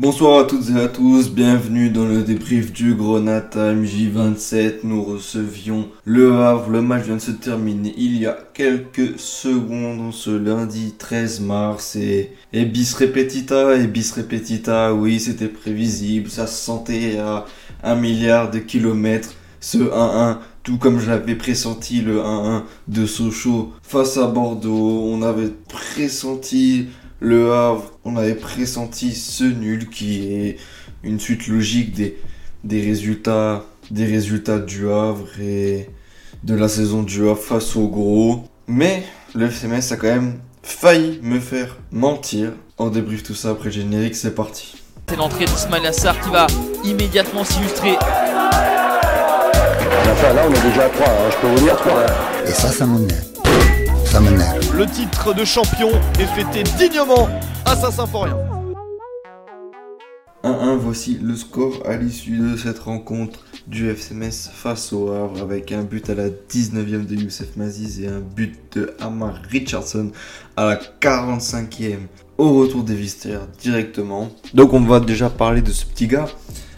Bonsoir à toutes et à tous, bienvenue dans le débrief du Grenat J27. Nous recevions le Havre, le match vient de se terminer il y a quelques secondes, ce lundi 13 mars. Et, et bis repetita, et bis repetita, oui c'était prévisible, ça se sentait à un milliard de kilomètres. Ce 1-1, tout comme j'avais pressenti le 1-1 de Sochaux face à Bordeaux, on avait pressenti le Havre, on avait pressenti ce nul qui est une suite logique des, des, résultats, des résultats du Havre et de la saison du Havre face au gros. Mais le FMS a quand même failli me faire mentir. On débrief tout ça après le générique, c'est parti. C'est l'entrée d'Ismail Assar qui va immédiatement s'illustrer. Là, on est déjà à 3, hein, je peux vous dire 3. Et ça, ça m'énerve. Le titre de champion est fêté dignement à Saint-Symphorien. 1-1, voici le score à l'issue de cette rencontre du FCMS face au Havre avec un but à la 19e de Youssef Maziz et un but de Amar Richardson à la 45e au retour des Vistères directement. Donc on va déjà parler de ce petit gars.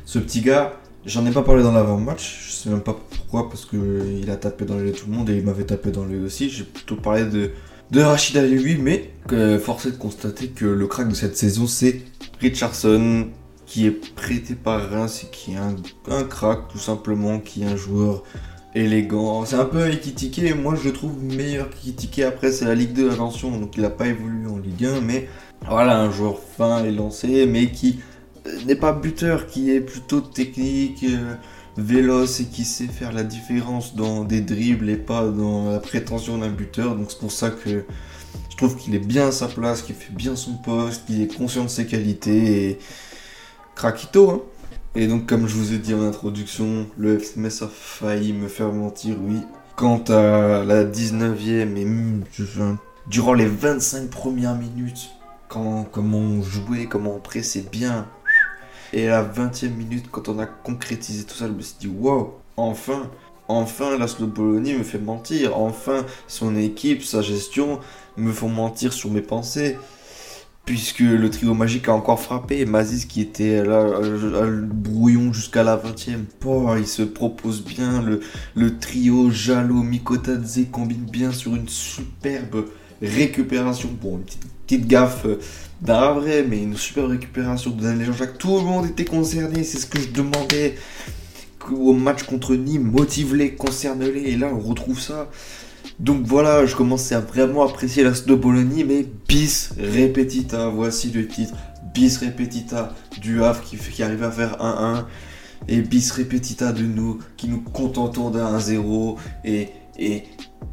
Ce petit gars, j'en ai pas parlé dans l'avant-match, je sais même pas pourquoi, parce qu'il a tapé dans de tout le monde et il m'avait tapé dans l'œil aussi. J'ai plutôt parlé de, de Rachid lui, mais euh, force est de constater que le crack de cette saison, c'est Richardson, qui est prêté par Reims et qui est un, un crack tout simplement, qui est un joueur élégant. C'est un peu Ekitike, moi je le trouve meilleur qu'Ekitike. Après, c'est la Ligue 2, attention, donc il n'a pas évolué en Ligue 1, mais voilà, un joueur fin et lancé, mais qui n'est pas buteur, qui est plutôt technique. Euh, véloce et qui sait faire la différence dans des dribbles et pas dans la prétention d'un buteur. Donc c'est pour ça que je trouve qu'il est bien à sa place, qu'il fait bien son poste, qu'il est conscient de ses qualités et craquito. Hein. Et donc comme je vous ai dit en introduction, le FMS a failli me faire mentir, oui. Quant à la 19e et durant les 25 premières minutes, quand, comment on jouait, comment on pressait bien, et à la 20e minute, quand on a concrétisé tout ça, je me suis dit, wow, enfin, enfin, la Slobolonie me fait mentir. Enfin, son équipe, sa gestion me font mentir sur mes pensées. Puisque le trio magique a encore frappé. Mazis qui était là, brouillon jusqu'à la 20e. Oh, il se propose bien. Le, le trio Jalo, Mikotadze combine bien sur une superbe récupération. Bon, une petite, gaffe d'un vrai, mais une super récupération de Daniel Jean-Jacques. Tout le monde était concerné, c'est ce que je demandais au match contre Nîmes. Motive-les, concerne-les, et là on retrouve ça. Donc voilà, je commençais à vraiment apprécier la Bologna, mais bis repetita, voici le titre. Bis repetita du Havre qui, qui arrive à faire 1-1 et bis repetita de nous qui nous contentons d'un 1-0 et, et,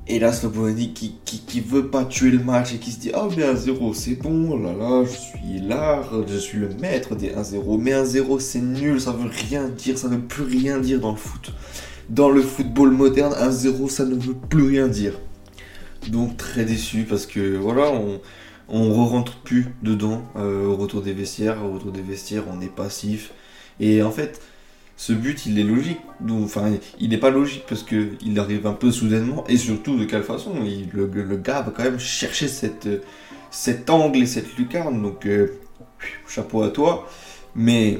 et là, Slobonie qui, qui, qui, veut pas tuer le match et qui se dit Ah, oh, mais 1-0, c'est bon, oh là là, je suis là, je suis le maître des 1-0. Mais 1-0, c'est nul, ça veut rien dire, ça ne veut plus rien dire dans le foot. Dans le football moderne, 1-0, ça ne veut plus rien dire. Donc, très déçu parce que voilà, on, on re rentre plus dedans euh, au retour des vestiaires. Au retour des vestiaires, on est passif. Et en fait, ce but, il est logique. Enfin, il n'est pas logique parce qu'il arrive un peu soudainement et surtout de quelle façon? le, gars va quand même chercher cet angle et cette lucarne. Donc, euh, chapeau à toi. Mais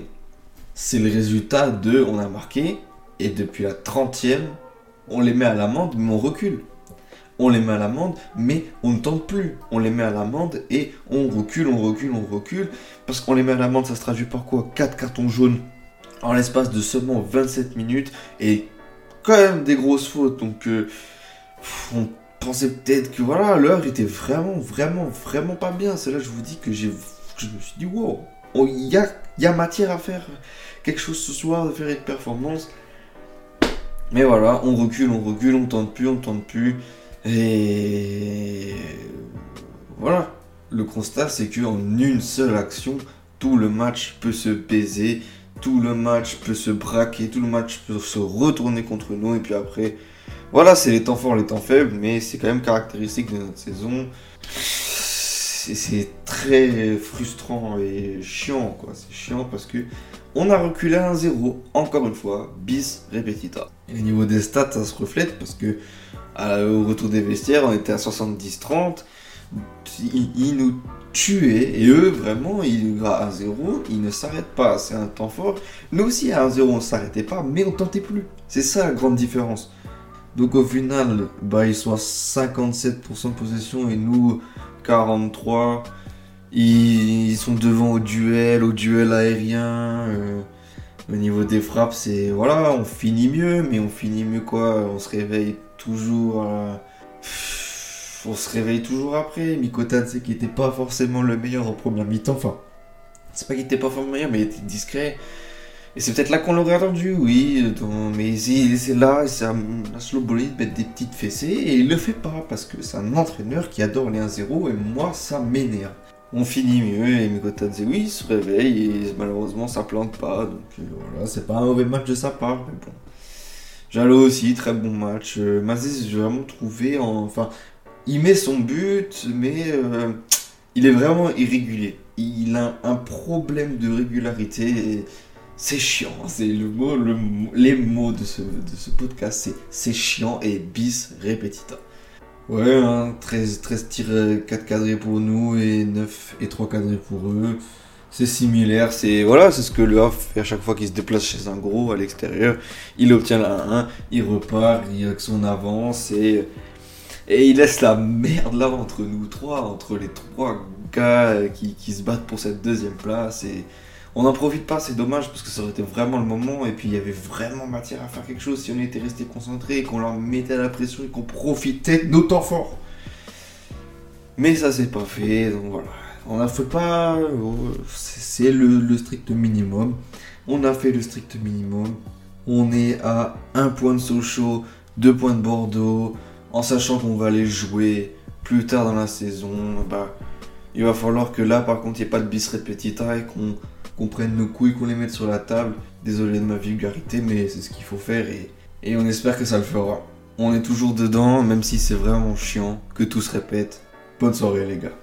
c'est le résultat de on a marqué et depuis la 30e, on les met à l'amende, mais on recule. On les met à l'amende, mais on ne tente plus. On les met à l'amende et on recule, on recule, on recule. Parce qu'on les met à l'amende, ça se traduit par quoi? 4 cartons jaunes en l'espace de seulement 27 minutes et quand même des grosses fautes. Donc euh, on pensait peut-être que voilà, l'heure était vraiment, vraiment, vraiment pas bien. C'est là que je vous dis que j'ai, je me suis dit wow, il y a, matière à faire quelque chose ce soir, de faire une performance. Mais voilà, on recule, on recule, on tente plus, on tente plus. Et voilà, le constat c'est qu'en une seule action, tout le match peut se baiser tout le match peut se braquer, tout le match peut se retourner contre nous. Et puis après, voilà, c'est les temps forts, les temps faibles, mais c'est quand même caractéristique de notre saison. C'est très frustrant et chiant, quoi. C'est chiant parce que on a reculé à 1-0, encore une fois, bis repetita. Et au niveau des stats, ça se reflète parce que au retour des vestiaires, on était à 70-30. Ils, nous tuaient. Et eux, vraiment, ils, à 1-0, ils ne s'arrêtent pas. C'est un temps fort. Nous aussi, à 1-0, on s'arrêtait pas, mais on tentait plus. C'est ça la grande différence. Donc au final, bah, ils sont à 57% de possession et nous 43. Ils, sont devant au duel, au duel aérien. Euh, au niveau des frappes, c'est voilà, on finit mieux, mais on finit mieux quoi On se réveille toujours. On se réveille toujours après. Mikotadze qui était pas forcément le meilleur en première mi-temps. Enfin, c'est pas qu'il était pas forcément meilleur, mais il était discret. Et c'est peut-être là qu'on l'aurait attendu, oui. mais c'est là, c'est la slow de mettre des petites fessées. Et il le fait pas parce que c'est un entraîneur qui adore les 1-0 et moi ça m'énerve. On finit mieux et Mikotadze, oui, il se réveille et malheureusement ça plante pas. Donc euh, voilà, c'est pas un mauvais match de sa part, mais bon. Jalo aussi, très bon match. Euh, Mazis, j'ai vraiment trouvé, enfin, il met son but, mais euh, il est vraiment irrégulier. Il a un problème de régularité. C'est chiant, c'est le mot, les mots de ce, podcast, c'est chiant et bis repetita. Ouais, hein, 13, 13 tirs 4 cadrés pour nous et 9 et 3 cadrés pour eux. C'est similaire, c'est voilà, c'est ce que le Havre fait à chaque fois qu'il se déplace chez un gros à l'extérieur. Il obtient la 1, il repart il, avec son avance et, et il laisse la merde là entre nous trois, entre les trois gars qui, qui se battent pour cette deuxième place et on n'en profite pas, c'est dommage parce que ça aurait été vraiment le moment et puis il y avait vraiment matière à faire quelque chose si on était resté concentré, qu'on leur mettait la pression et qu'on profitait de nos temps forts. Mais ça s'est pas fait, donc voilà. On a fait pas. C'est le, strict minimum. On a fait le strict minimum. On est à un point de Sochaux, deux points de Bordeaux, en sachant qu'on va les jouer plus tard dans la saison. Bah, il va falloir que là, par contre, il n'y ait pas de bis repetita et qu'on prenne nos couilles, qu'on les mette sur la table. Désolé de ma vulgarité, mais c'est ce qu'il faut faire et, et on espère que ça le fera. On est toujours dedans, même si c'est vraiment chiant, que tout se répète. Bonne soirée les gars.